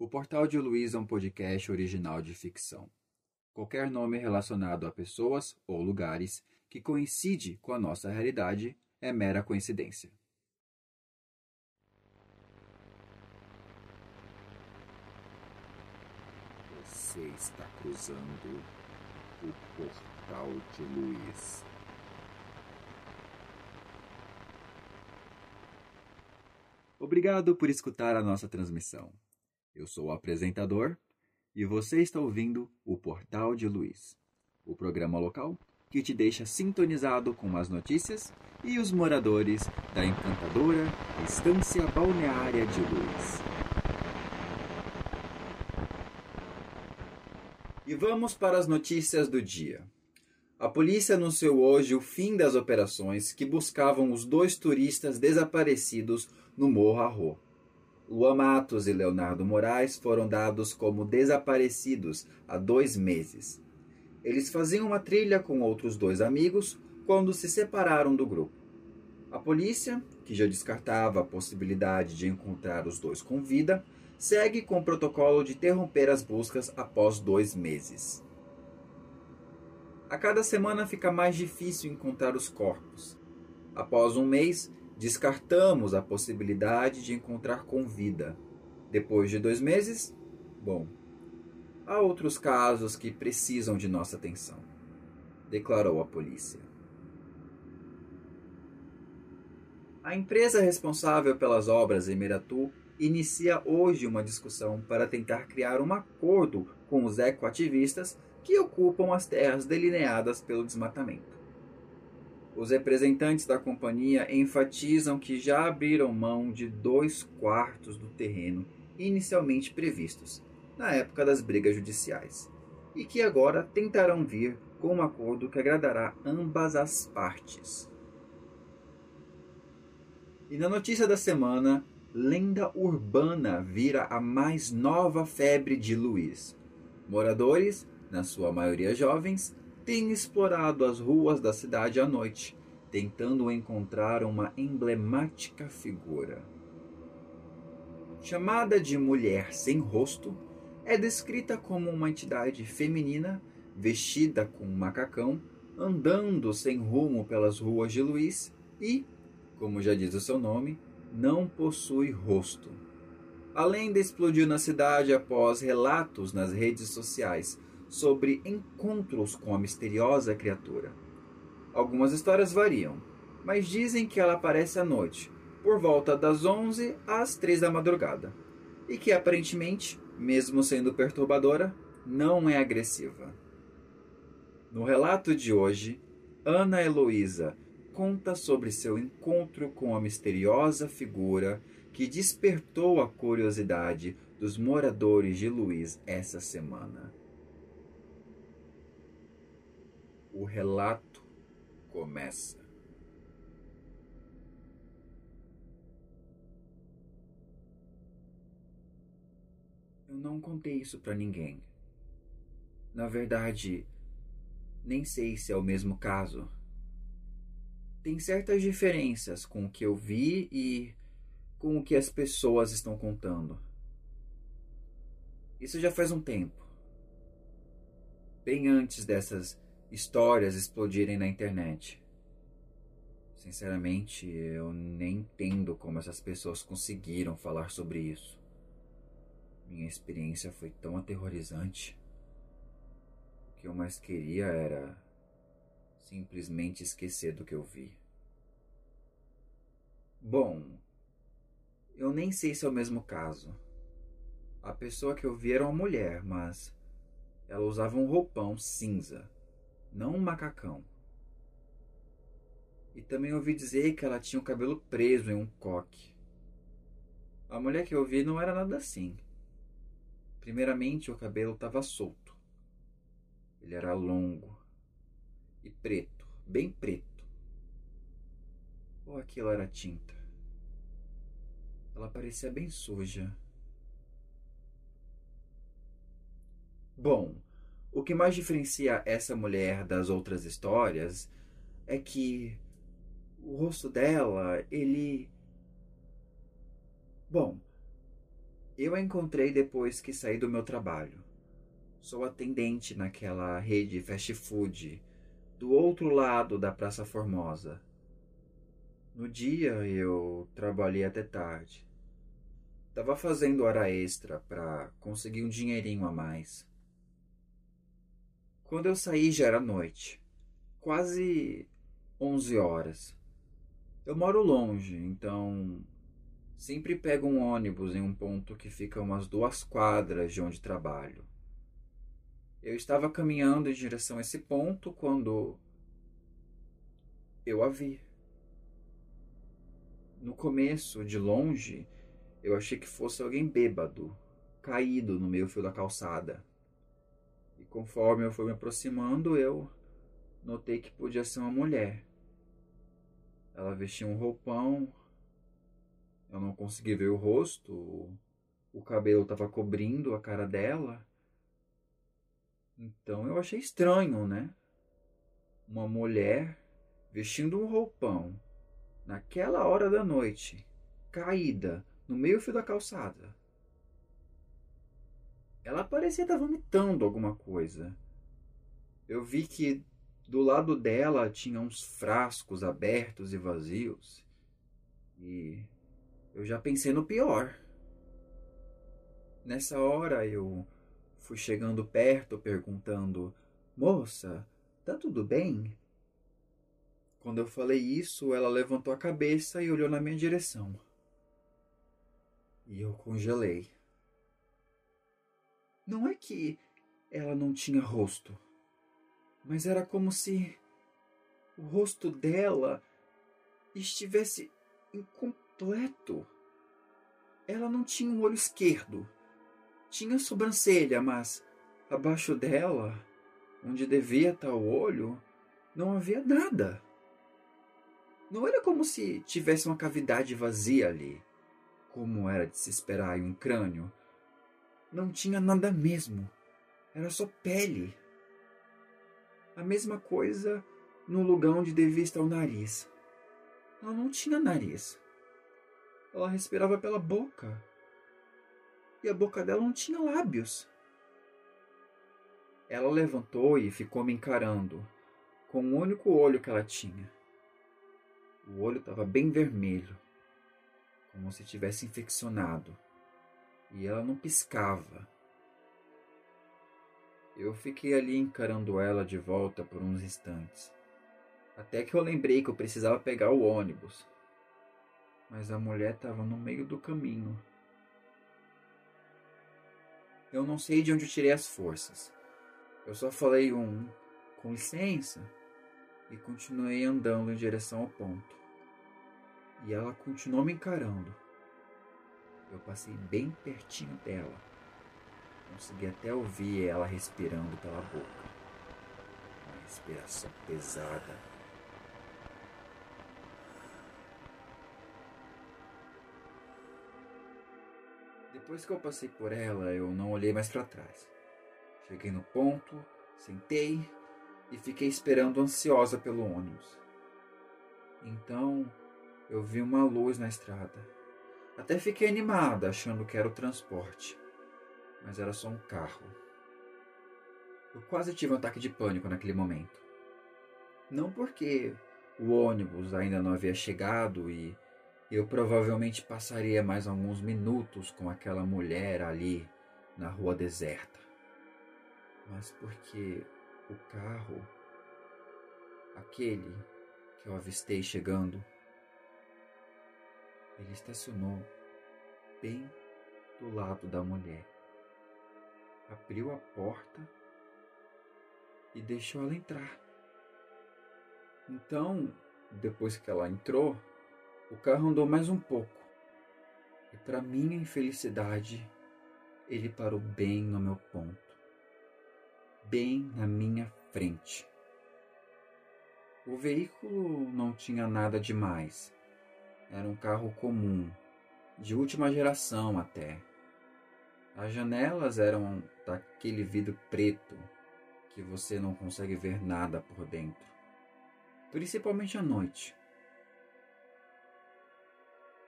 O Portal de Luiz é um podcast original de ficção. Qualquer nome relacionado a pessoas ou lugares que coincide com a nossa realidade é mera coincidência. Você está cruzando o Portal de Luiz. Obrigado por escutar a nossa transmissão. Eu sou o apresentador e você está ouvindo o Portal de Luiz, o programa local que te deixa sintonizado com as notícias e os moradores da encantadora Estância Balneária de Luiz. E vamos para as notícias do dia. A polícia anunciou hoje o fim das operações que buscavam os dois turistas desaparecidos no Morro Arro. Luan Matos e Leonardo Moraes foram dados como desaparecidos há dois meses. Eles faziam uma trilha com outros dois amigos quando se separaram do grupo. A polícia, que já descartava a possibilidade de encontrar os dois com vida, segue com o protocolo de interromper as buscas após dois meses. A cada semana fica mais difícil encontrar os corpos. Após um mês, descartamos a possibilidade de encontrar com vida. Depois de dois meses, bom, há outros casos que precisam de nossa atenção, declarou a polícia. A empresa responsável pelas obras em Meratu inicia hoje uma discussão para tentar criar um acordo com os ecoativistas que ocupam as terras delineadas pelo desmatamento. Os representantes da companhia enfatizam que já abriram mão de dois quartos do terreno inicialmente previstos, na época das brigas judiciais, e que agora tentarão vir com um acordo que agradará ambas as partes. E na notícia da semana, lenda urbana vira a mais nova febre de Luiz. Moradores na sua maioria jovens, têm explorado as ruas da cidade à noite, tentando encontrar uma emblemática figura. Chamada de Mulher Sem Rosto, é descrita como uma entidade feminina vestida com um macacão, andando sem rumo pelas ruas de Luiz e, como já diz o seu nome, não possui rosto. Além de explodir na cidade após relatos nas redes sociais sobre encontros com a misteriosa criatura. Algumas histórias variam, mas dizem que ela aparece à noite, por volta das 11 às 3 da madrugada, e que aparentemente, mesmo sendo perturbadora, não é agressiva. No relato de hoje, Ana Heloísa conta sobre seu encontro com a misteriosa figura que despertou a curiosidade dos moradores de Luiz essa semana. O relato começa. Eu não contei isso para ninguém. Na verdade, nem sei se é o mesmo caso. Tem certas diferenças com o que eu vi e com o que as pessoas estão contando. Isso já faz um tempo. Bem antes dessas histórias explodirem na internet. Sinceramente, eu nem entendo como essas pessoas conseguiram falar sobre isso. Minha experiência foi tão aterrorizante. O que eu mais queria era simplesmente esquecer do que eu vi. Bom, eu nem sei se é o mesmo caso. A pessoa que eu vi era uma mulher, mas ela usava um roupão cinza não um macacão. E também ouvi dizer que ela tinha o cabelo preso em um coque. A mulher que eu vi não era nada assim. Primeiramente, o cabelo estava solto. Ele era longo e preto, bem preto. Ou aquilo era tinta? Ela parecia bem suja. Bom, o que mais diferencia essa mulher das outras histórias é que o rosto dela, ele. Bom, Eu a encontrei depois que saí do meu trabalho. Sou atendente naquela rede fast food do outro lado da Praça Formosa. No dia eu trabalhei até tarde. Tava fazendo hora extra para conseguir um dinheirinho a mais. Quando eu saí já era noite, quase 11 horas. Eu moro longe, então sempre pego um ônibus em um ponto que fica umas duas quadras de onde trabalho. Eu estava caminhando em direção a esse ponto quando eu a vi. No começo, de longe, eu achei que fosse alguém bêbado, caído no meio fio da calçada. Conforme eu fui me aproximando, eu notei que podia ser uma mulher. Ela vestia um roupão, eu não consegui ver o rosto, o cabelo estava cobrindo a cara dela. Então eu achei estranho, né? Uma mulher vestindo um roupão naquela hora da noite, caída no meio fio da calçada. Ela parecia estar vomitando alguma coisa. Eu vi que do lado dela tinha uns frascos abertos e vazios. E eu já pensei no pior. Nessa hora eu Fui chegando perto, perguntando: Moça, tá tudo bem? Quando eu falei isso, ela levantou a cabeça e olhou na minha direção. E eu congelei. Não é que ela não tinha rosto, mas era como se o rosto dela estivesse incompleto. Ela não tinha um olho esquerdo tinha sobrancelha, mas abaixo dela, onde devia estar o olho, não havia nada. Não era como se tivesse uma cavidade vazia ali, como era de se esperar em um crânio. Não tinha nada mesmo. Era só pele. A mesma coisa no lugar onde devia estar o nariz. Ela não tinha nariz. Ela respirava pela boca e a boca dela não tinha lábios. Ela levantou e ficou me encarando, com o único olho que ela tinha. O olho estava bem vermelho, como se tivesse infeccionado, e ela não piscava. Eu fiquei ali encarando ela de volta por uns instantes, até que eu lembrei que eu precisava pegar o ônibus. Mas a mulher estava no meio do caminho eu não sei de onde eu tirei as forças. Eu só falei um com licença e continuei andando em direção ao ponto. E ela continuou me encarando. Eu passei bem pertinho dela. Consegui até ouvir ela respirando pela boca. Uma respiração pesada Depois que eu passei por ela, eu não olhei mais para trás. Cheguei no ponto, sentei e fiquei esperando ansiosa pelo ônibus. Então, eu vi uma luz na estrada. Até fiquei animada, achando que era o transporte. Mas era só um carro. Eu quase tive um ataque de pânico naquele momento. Não porque o ônibus ainda não havia chegado e eu provavelmente passaria mais alguns minutos com aquela mulher ali na rua deserta. Mas porque o carro, aquele que eu avistei chegando, ele estacionou bem do lado da mulher. Abriu a porta e deixou ela entrar. Então, depois que ela entrou, o carro andou mais um pouco e, para minha infelicidade, ele parou bem no meu ponto, bem na minha frente. O veículo não tinha nada demais. Era um carro comum, de última geração até. As janelas eram daquele vidro preto que você não consegue ver nada por dentro, principalmente à noite.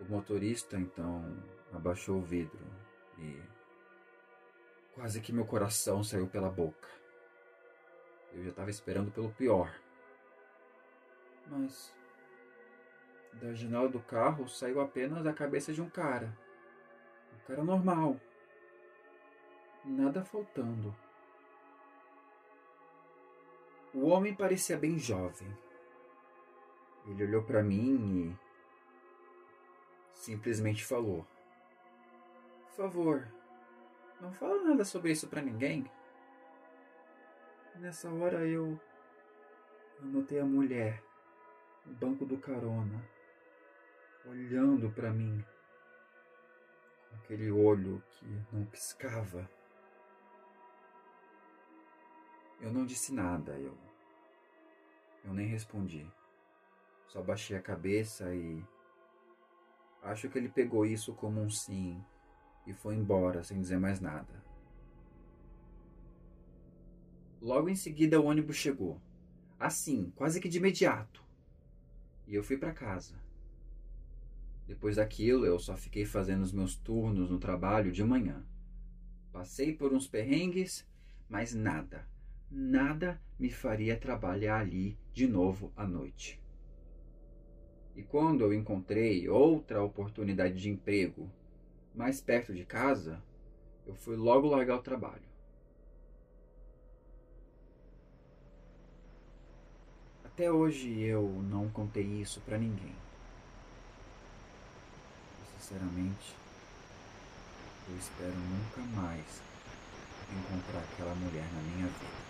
O motorista então abaixou o vidro e quase que meu coração saiu pela boca. Eu já estava esperando pelo pior. Mas da janela do carro saiu apenas a cabeça de um cara. Um cara normal. Nada faltando. O homem parecia bem jovem. Ele olhou para mim e simplesmente falou: Por favor, não fala nada sobre isso para ninguém. Nessa hora eu, eu notei a mulher no banco do carona, olhando para mim, com aquele olho que não piscava. Eu não disse nada, eu. Eu nem respondi. Só baixei a cabeça e. Acho que ele pegou isso como um sim e foi embora sem dizer mais nada. Logo em seguida o ônibus chegou. Assim, quase que de imediato. E eu fui para casa. Depois daquilo, eu só fiquei fazendo os meus turnos no trabalho de manhã. Passei por uns perrengues, mas nada, nada me faria trabalhar ali de novo à noite. E quando eu encontrei outra oportunidade de emprego mais perto de casa, eu fui logo largar o trabalho. Até hoje eu não contei isso para ninguém. Sinceramente, eu espero nunca mais encontrar aquela mulher na minha vida.